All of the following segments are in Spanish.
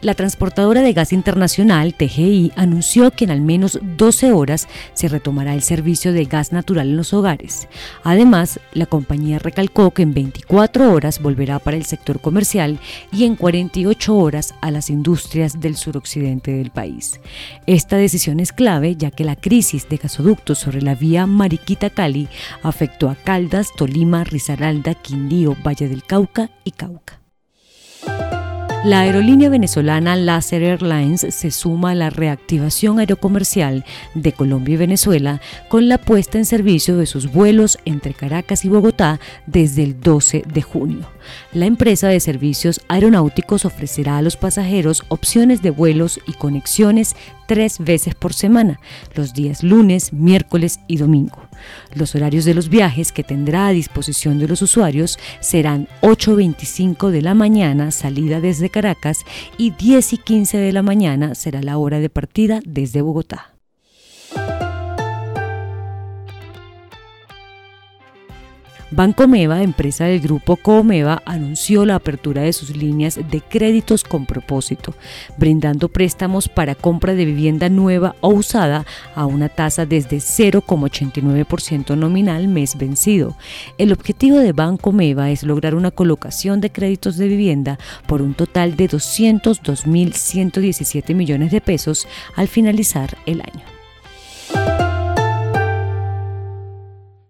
La transportadora de gas internacional, TGI, anunció que en al menos 12 horas se retomará el servicio de gas natural en los hogares. Además, la compañía recalcó que en 24 horas volverá para el sector comercial y en 48 horas a las industrias del suroccidente del país. Esta decisión es clave ya que la crisis de gasoductos sobre la vía Mariquita-Cali afectó a Caldas, Tolima, Risaralda, Quindío, Valle del Cauca y Cauca. La aerolínea venezolana Laser Airlines se suma a la reactivación aerocomercial de Colombia y Venezuela con la puesta en servicio de sus vuelos entre Caracas y Bogotá desde el 12 de junio. La empresa de servicios aeronáuticos ofrecerá a los pasajeros opciones de vuelos y conexiones tres veces por semana, los días lunes, miércoles y domingo. Los horarios de los viajes que tendrá a disposición de los usuarios serán 8.25 de la mañana, salida desde Caracas, y 10 y 15 de la mañana será la hora de partida desde Bogotá. Banco Meva, empresa del grupo Comeva, anunció la apertura de sus líneas de créditos con propósito, brindando préstamos para compra de vivienda nueva o usada a una tasa desde 0,89% nominal mes vencido. El objetivo de Banco Meva es lograr una colocación de créditos de vivienda por un total de 202.117 millones de pesos al finalizar el año.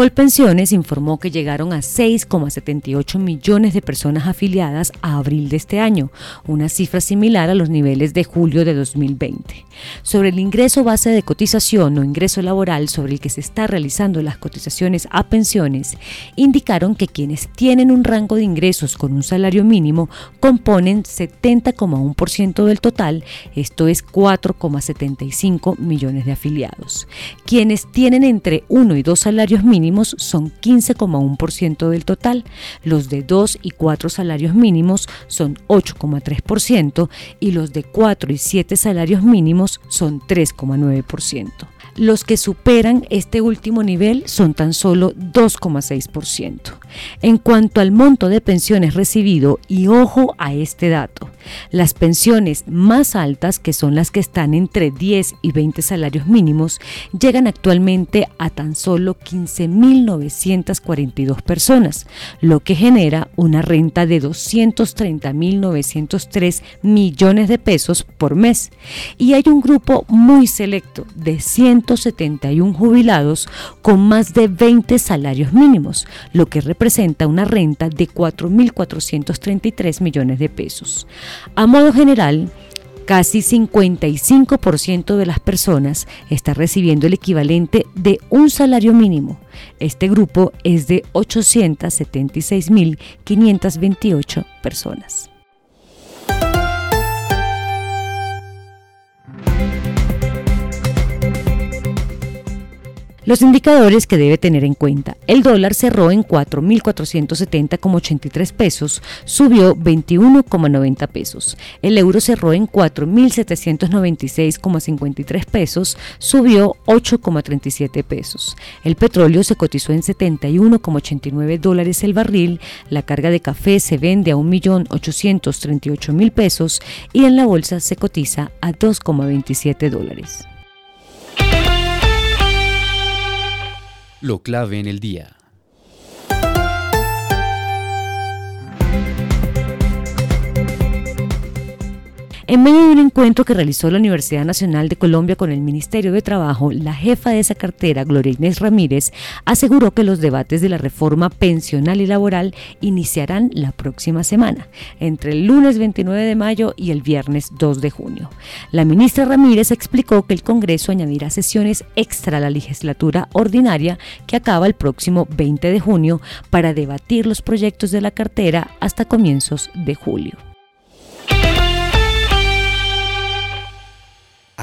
Colpensiones informó que llegaron a 6,78 millones de personas afiliadas a abril de este año, una cifra similar a los niveles de julio de 2020. Sobre el ingreso base de cotización o ingreso laboral sobre el que se está realizando las cotizaciones a pensiones, indicaron que quienes tienen un rango de ingresos con un salario mínimo componen 70,1% del total, esto es 4,75 millones de afiliados. Quienes tienen entre uno y dos salarios mínimos son 15,1% del total, los de 2 y 4 salarios mínimos son 8,3% y los de 4 y 7 salarios mínimos son 3,9%. Los que superan este último nivel son tan solo 2,6%. En cuanto al monto de pensiones recibido, y ojo a este dato, las pensiones más altas, que son las que están entre 10 y 20 salarios mínimos, llegan actualmente a tan solo 15.942 personas, lo que genera una renta de 230.903 millones de pesos por mes. Y hay un grupo muy selecto de 171 jubilados con más de 20 salarios mínimos, lo que representa una renta de 4.433 millones de pesos. A modo general, casi 55% de las personas está recibiendo el equivalente de un salario mínimo. Este grupo es de 876.528 personas. Los indicadores que debe tener en cuenta. El dólar cerró en 4.470,83 pesos, subió 21,90 pesos. El euro cerró en 4.796,53 pesos, subió 8,37 pesos. El petróleo se cotizó en 71,89 dólares el barril. La carga de café se vende a 1.838.000 pesos y en la bolsa se cotiza a 2,27 dólares. Lo clave en el día. En medio de un encuentro que realizó la Universidad Nacional de Colombia con el Ministerio de Trabajo, la jefa de esa cartera, Gloria Inés Ramírez, aseguró que los debates de la reforma pensional y laboral iniciarán la próxima semana, entre el lunes 29 de mayo y el viernes 2 de junio. La ministra Ramírez explicó que el Congreso añadirá sesiones extra a la legislatura ordinaria que acaba el próximo 20 de junio para debatir los proyectos de la cartera hasta comienzos de julio.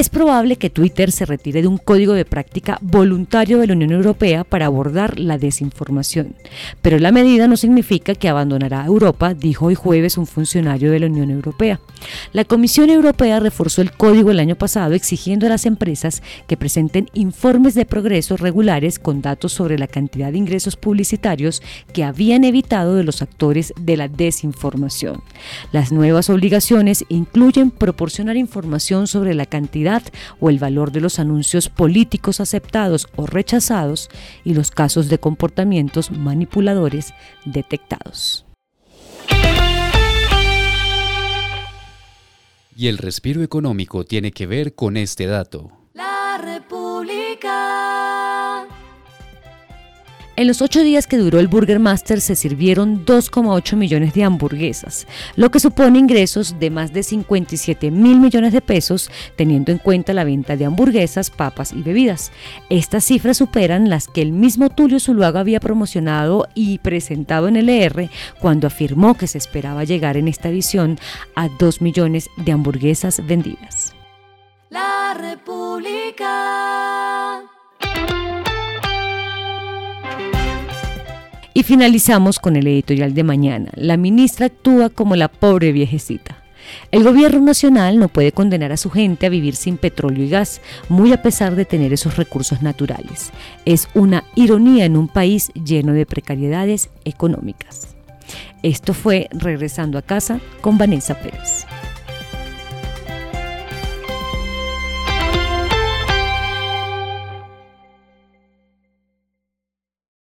Es probable que Twitter se retire de un código de práctica voluntario de la Unión Europea para abordar la desinformación, pero la medida no significa que abandonará Europa, dijo hoy jueves un funcionario de la Unión Europea. La Comisión Europea reforzó el código el año pasado exigiendo a las empresas que presenten informes de progreso regulares con datos sobre la cantidad de ingresos publicitarios que habían evitado de los actores de la desinformación. Las nuevas obligaciones incluyen proporcionar información sobre la cantidad o el valor de los anuncios políticos aceptados o rechazados y los casos de comportamientos manipuladores detectados. Y el respiro económico tiene que ver con este dato. En los ocho días que duró el Burger Master se sirvieron 2,8 millones de hamburguesas, lo que supone ingresos de más de 57 mil millones de pesos, teniendo en cuenta la venta de hamburguesas, papas y bebidas. Estas cifras superan las que el mismo Tulio Zuluaga había promocionado y presentado en el ER cuando afirmó que se esperaba llegar en esta edición a 2 millones de hamburguesas vendidas. La República. Y finalizamos con el editorial de mañana. La ministra actúa como la pobre viejecita. El gobierno nacional no puede condenar a su gente a vivir sin petróleo y gas, muy a pesar de tener esos recursos naturales. Es una ironía en un país lleno de precariedades económicas. Esto fue Regresando a casa con Vanessa Pérez.